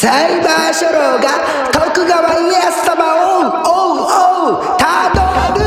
サイバー書楼が徳川家康様をおうおうたどる。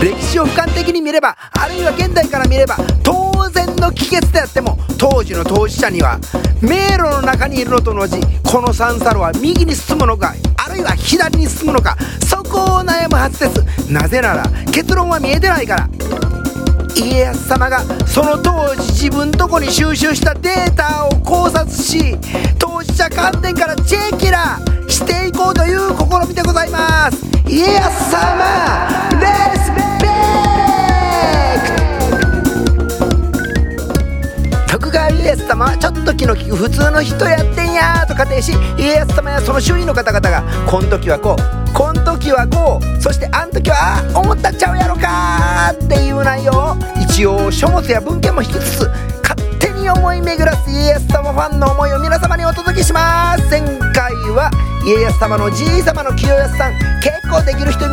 歴史を俯瞰的に見ればあるいは現代から見れば当然の帰結であっても当時の当事者には迷路の中にいるのと同じこの三叉路は右に進むのかあるいは左に進むのかそこを悩むはずです。なぜなら結論は見えてないから。家康様がその当時自分とこに収集したデータを考察し当事者観点からチェキラしていこうという試みでございます。家康様レスペクト徳川家康様はちょっと気の利く普通の人やってんやと仮定し家康様やその周囲の方々がこん時はこうこん時はこうそしてあん時はあ思ったっちゃうやろかっていう内容を一応書物や文献も引きつつ思い巡らす家康様ファンの思いを皆様にお届けします。前回は家康様のじい様の清康さん結構できる人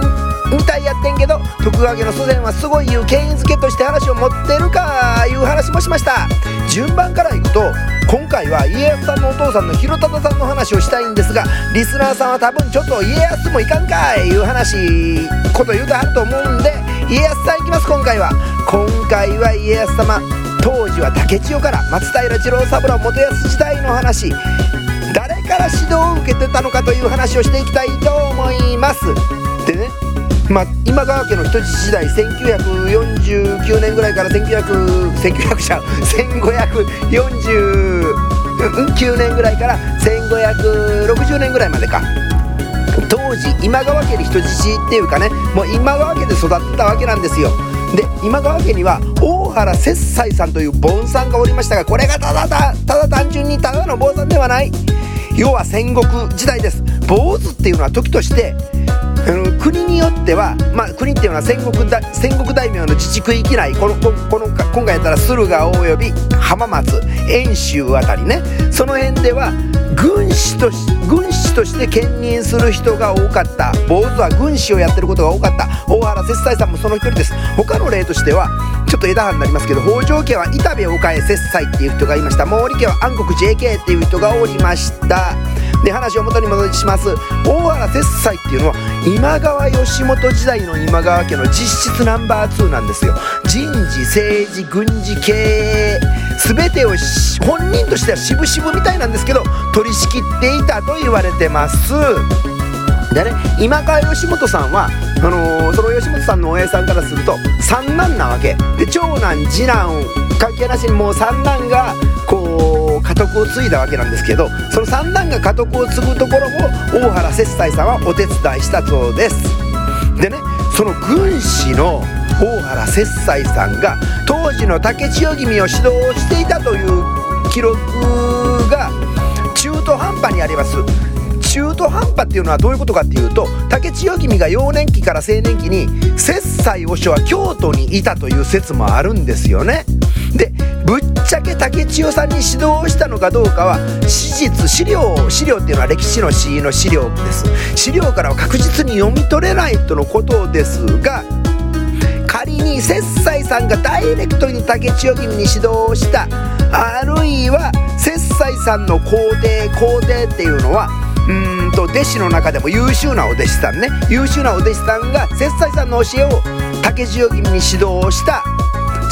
みたいやってんけど徳川家の祖先はすごいいう権威づけとして話を持ってるかいう話もしました。順番からいくと今回は家康さんのお父さんの広忠さんの話をしたいんですがリスナーさんは多分ちょっと家康もいかんかいいう話こと言うてはると思うんで家康さんいきます今回は。今回は家康様当時は竹千代から松平次郎三郎元康時代の話誰から指導を受けてたのかという話をしていきたいと思います。でねまあ、今川家の人質時代1949年ぐらいから1900 1900じゃ1549年ぐらいから1560年ぐらいまでか。当時今川家に人質っていうかねもう今川家で育ってたわけなんですよ。で今川家には大原節斎さんという盆さんがおりましたがこれがただたただ単純にただの坊さんではない。要は戦国時代です。坊主っていうのは時としてあの国によっては、まあ、国っていうのは戦国だ戦国大名の自治区域内このここの今回やったら駿河および浜松遠州あたりね。その辺では軍師とし軍師として兼任する人が多かった。坊主は軍師をやってることが多かった。大原節斎さんもその一人です。他の例としてはちょっと枝葉になりますけど北条家は板部岡江節斎っていう人がいました。毛利家は暗黒 JK っていう人がおりました。で話を元に戻します。大原節斎っていうのは今川義元時代の今川家の実質ナンバー2なんですよ。人事政治軍事経営全てを本人としては渋々みたいなんですけど取り仕切っていたと言われてます。でね今川義元さんはあのー、その義元さんのおやさんからすると三男なわけ。で長男次男関係なしにもう三男が家督を継いだわけなんですけどその三男が家督を継ぐところを大原節斎さんはお手伝いしたそうです。でねその軍師の大原節斎さんが当時の竹千代君を指導していたという記録が中途半端にあります。中途半端っていうのはどういうことかっていうと竹千代君が幼年期から青年期に節斎和尚は京都にいたという説もあるんですよね。っちゃけ竹千代さんに指導したのかどうかは史実資料資料っていうのは歴史の史の資料です。資料からは確実に読み取れないとのことですが仮に節斎さんがダイレクトに竹千代君に指導したあるいは節斎さんの皇帝皇帝っていうのはうんと弟子の中でも優秀なお弟子さんね。優秀なお弟子さんが節斎さんの教えを竹千代君に指導した。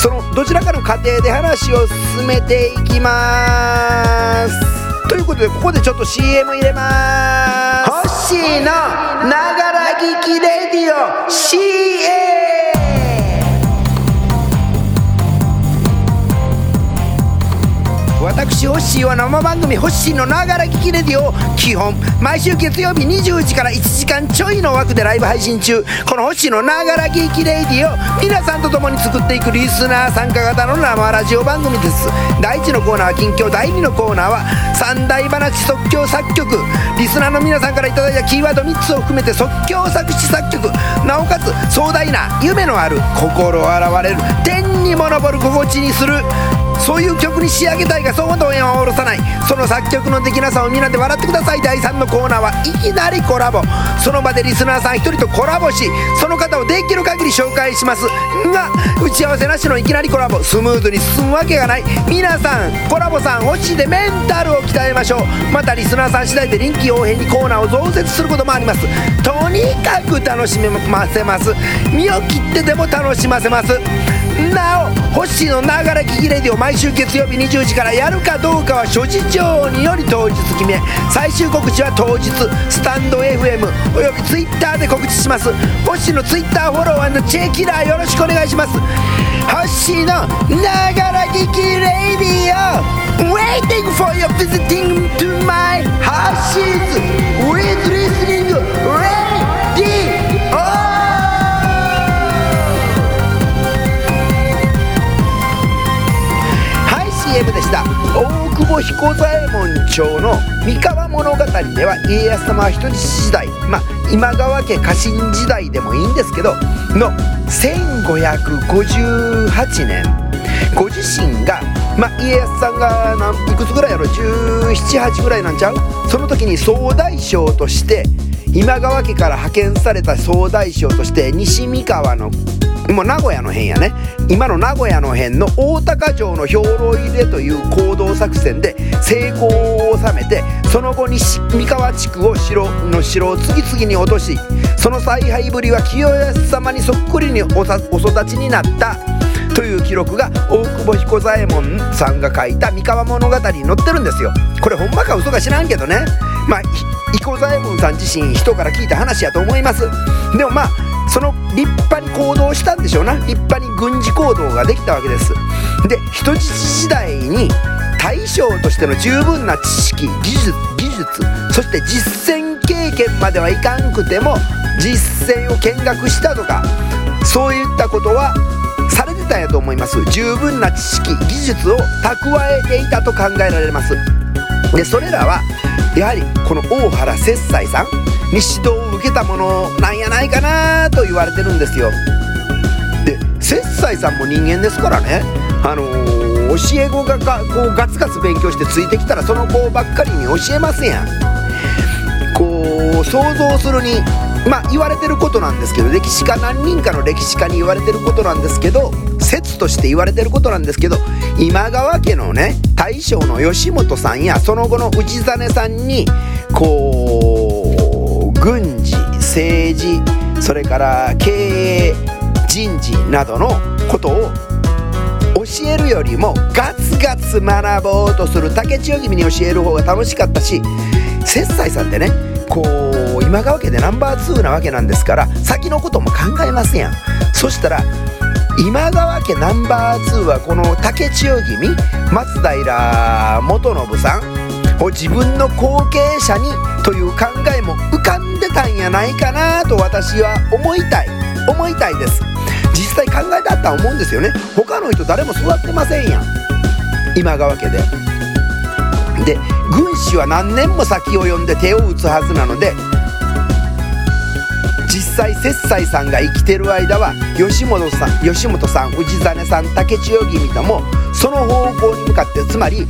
そのどちらかの過程で話を進めていきます。ということでここでちょっと CM 入れます。ホッシーのながら聞きレディオ。CM 私ホッシーは生番組「ホッシーのながら聞きレディ」を基本毎週月曜日20時から1時間ちょいの枠でライブ配信中このホッシーのながら聞きレディを皆さんと共に作っていくリスナー参加型の生ラジオ番組です第1のコーナーは近況第2のコーナーは三大話即興作曲リスナーの皆さんから頂いたキーワード3つを含めて即興作詞作曲なおかつ壮大な夢のある心洗われる天にも昇る心地にするそういう曲に仕上げたいがそうと縁は下ろさない。その作曲のできなさを皆で笑ってください。第3のコーナーはいきなりコラボ。その場でリスナーさん一人とコラボしその方をできる限り紹介します。が打ち合わせなしのいきなりコラボ。スムーズに進むわけがない。皆さんコラボさん欲しいでメンタルを鍛えましょう。またリスナーさん次第で臨機応変にコーナーを増設することもあります。とにかく楽しませます。身を切ってでも楽しませます。なおホッシーのながら聞きレディを毎週月曜日20時からやるかどうかは諸事情により当日決め最終告知は当日スタンド FM および Twitter で告知します。ホッシーの Twitter フォロワーのチェキラーよろしくお願いします。ホッシーのながら聞きレディオ Waiting for your visiting to my h o u s e s with listening CM でした。大久保彦左衛門町の三河物語では家康様は人質時代まあ今川家家臣時代でもいいんですけどの1558年ご自身がまあ家康さんがいくつぐらいやろ1718ぐらいなんちゃう？その時に総大将として今川家から派遣された総大将として西三河のもう名古屋の辺やね。今の名古屋の辺の大高城の兵糧入れという行動作戦で成功を収めてその後に三河地区を城の城を次々に落としその采配ぶりは清康様にそっくりにお育ちになったという記録が大久保彦左衛門さんが書いた三河物語に載ってるんですよ。これほんまか嘘か知らんけどね。まあ彦左衛門さん自身人から聞いた話やと思います。でもまあその立派に行動したんでしょうな。立派に軍事行動ができたわけです。で人質時代に大将としての十分な知識技術技術そして実践経験まではいかんくても実践を見学したとかそういったことはされてたんやと思います。十分な知識技術を蓄えていたと考えられます。でそれらはやはりこの大原節斎さんに指導を受けたものなんやないかなと言われてるんですよ。で節斎さんも人間ですからね。あのー、教え子ががこうガツガツ勉強してついてきたらその子ばっかりに教えますやん。こう想像するにまあ言われてることなんですけど歴史家何人かの歴史家に言われてることなんですけど説として言われてることなんですけど今川家のね大将の義元さんやその後の氏真さんにこう軍事政治それから経営人事などのことを教えるよりもガツガツ学ぼうとする竹千代君に教える方が楽しかったし摂斎さんってねこう今川家でナンバー2なわけなんですから先のことも考えますやんそしたら今川家ナンバー2はこの竹千代君松平元信さんを自分の後継者にという考えも浮かんでたんやないかなと私は思いたい。思いたいです。実際考えたったら思うんですよね。他の人誰も育ってませんやん。今川家で。で軍師は何年も先を読んで手を打つはずなので実際摂斎さんが生きてる間は吉本さん吉本さん氏真さん竹千代君ともその方向に向かってつまり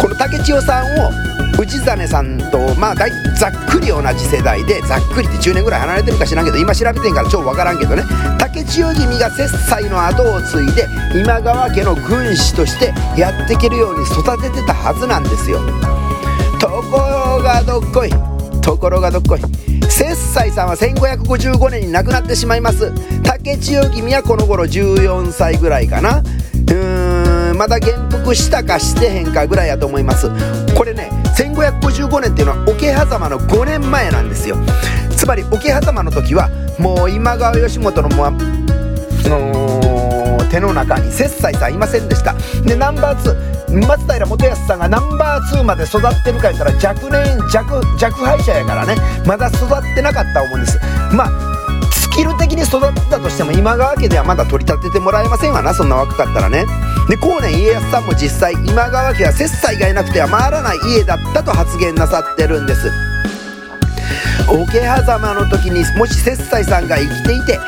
この竹千代さんを氏真さんとまあざっくり同じ世代でざっくりって10年ぐらい離れてるか知らんけど今調べてんから超分からんけどね竹千代君が摂斎の後を継いで今川家の軍師としてやっていけるように育ててたはずなんですよ。ところがどっこいところがどっこい。摂斎さんは1555年に亡くなってしまいます。竹千代君はこの頃14歳ぐらいかな。うーんまだ元服したかしてへんかぐらいやと思います。これね1555年っていうのは桶狭間の5年前なんですよ。つまり桶狭間の時はもう今川義元のもの手の中に摂斎さんいませんでした。でナンバー2松平元康さんがナンバー2まで育ってるか言ったら若年若若輩者やからね。まだ育ってなかった思うんです。まあスキル的に育ってたとしても今川家ではまだ取り立ててもらえませんわなそんな若かったらね。で後年家康さんも実際今川家は摂斎がいなくては回らない家だったと発言なさってるんです。桶狭間の時にもし摂斎さんが生きていて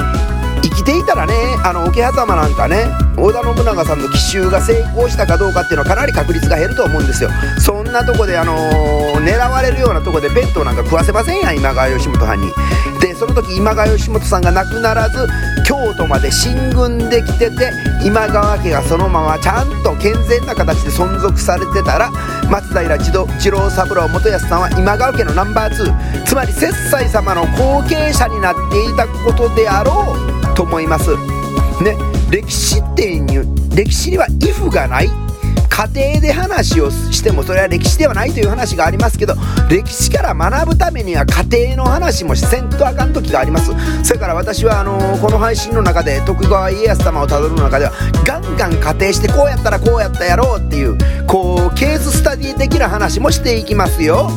生きていたらねあの桶狭間なんかね織田信長さんの奇襲が成功したかどうかっていうのはかなり確率が減ると思うんですよ。そんなとこであのー、狙われるようなとこで弁当なんか食わせませんや今川義元藩に。でその時今川義元さんが亡くならず京都まで進軍できてて今川家がそのままちゃんと健全な形で存続されてたら松平次郎三郎元康さんは今川家のナンバー2つまり摂政様の後継者になっていたことであろうと思います。ね、歴史っていう歴史には「if」がない家庭で話をしてもそれは歴史ではないという話がありますけど歴史から学ぶためには家庭の話もせんとあかん時があります。それから私はあのー、この配信の中で徳川家康様をたどる中ではガンガン仮定してこうやったらこうやったやろうっていうこうケーススタディ的な話もしていきますよ。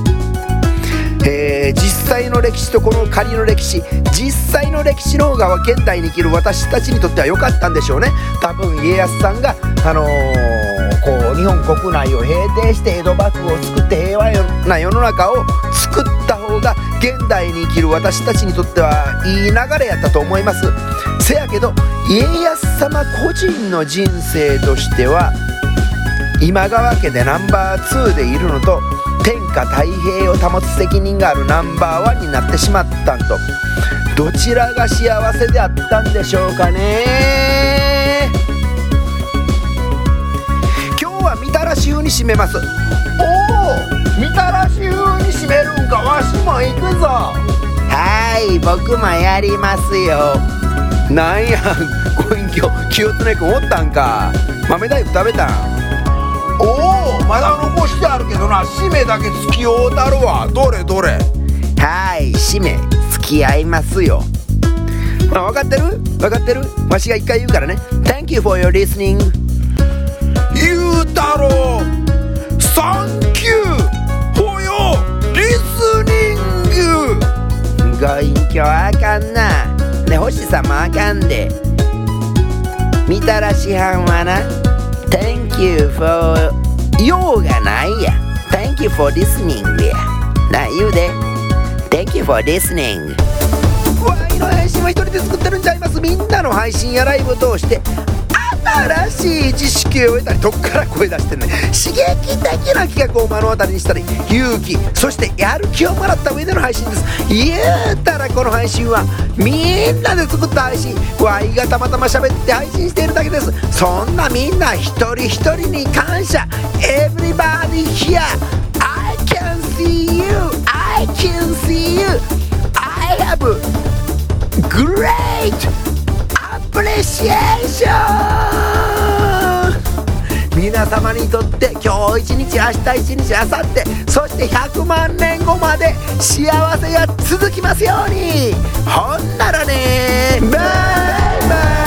えー、実際の歴史とこの仮の歴史実際の歴史の方が現代に生きる私たちにとっては良かったんでしょうね。多分家康さんがあのー日本国内を平定して江戸幕府を作って平和な世の中を作った方が現代に生きる私たちにとってはいい流れやったと思います。せやけど家康様個人の人生としては今川家でナンバー2でいるのと天下太平を保つ責任があるナンバーワンになってしまったんとどちらが幸せであったんでしょうかね。し風に締めます。おおみたらし風に締めるんかわしも行くぞ。はい僕もやりますよ。なんやご隠居清常君おったんか。豆大福食べたん？おおまだ残してあるけどな締めだけ付き合うたるわ。どれどれ？はい締め付き合いますよ。あ分かってる？分かってる？わしが一回言うからね。Thank you for your listening だろうサンキューほよリスニング。ご隠居あかんな。ね星さあかんで。見たら師範はな。Thank you for 用がないや。Thank you for listening や。言うで。Thank you for listening わいの配信は一人で作ってるんちゃいます。みんなの配信やライブを通して新しい知識を得たりどっから声出してんね。刺激的な企画を目の当たりにしたり勇気そしてやる気をもらった上での配信です。言うたらこの配信はみんなで作った配信わいがたまたま喋って配信しているだけです。そんなみんな一人一人に感謝。Everybody here I can see you I can see you. I have great プレシエーション皆様にとって今日一日明日一日明後日そして100万年後まで幸せが続きますように。ほんならねバイバイ。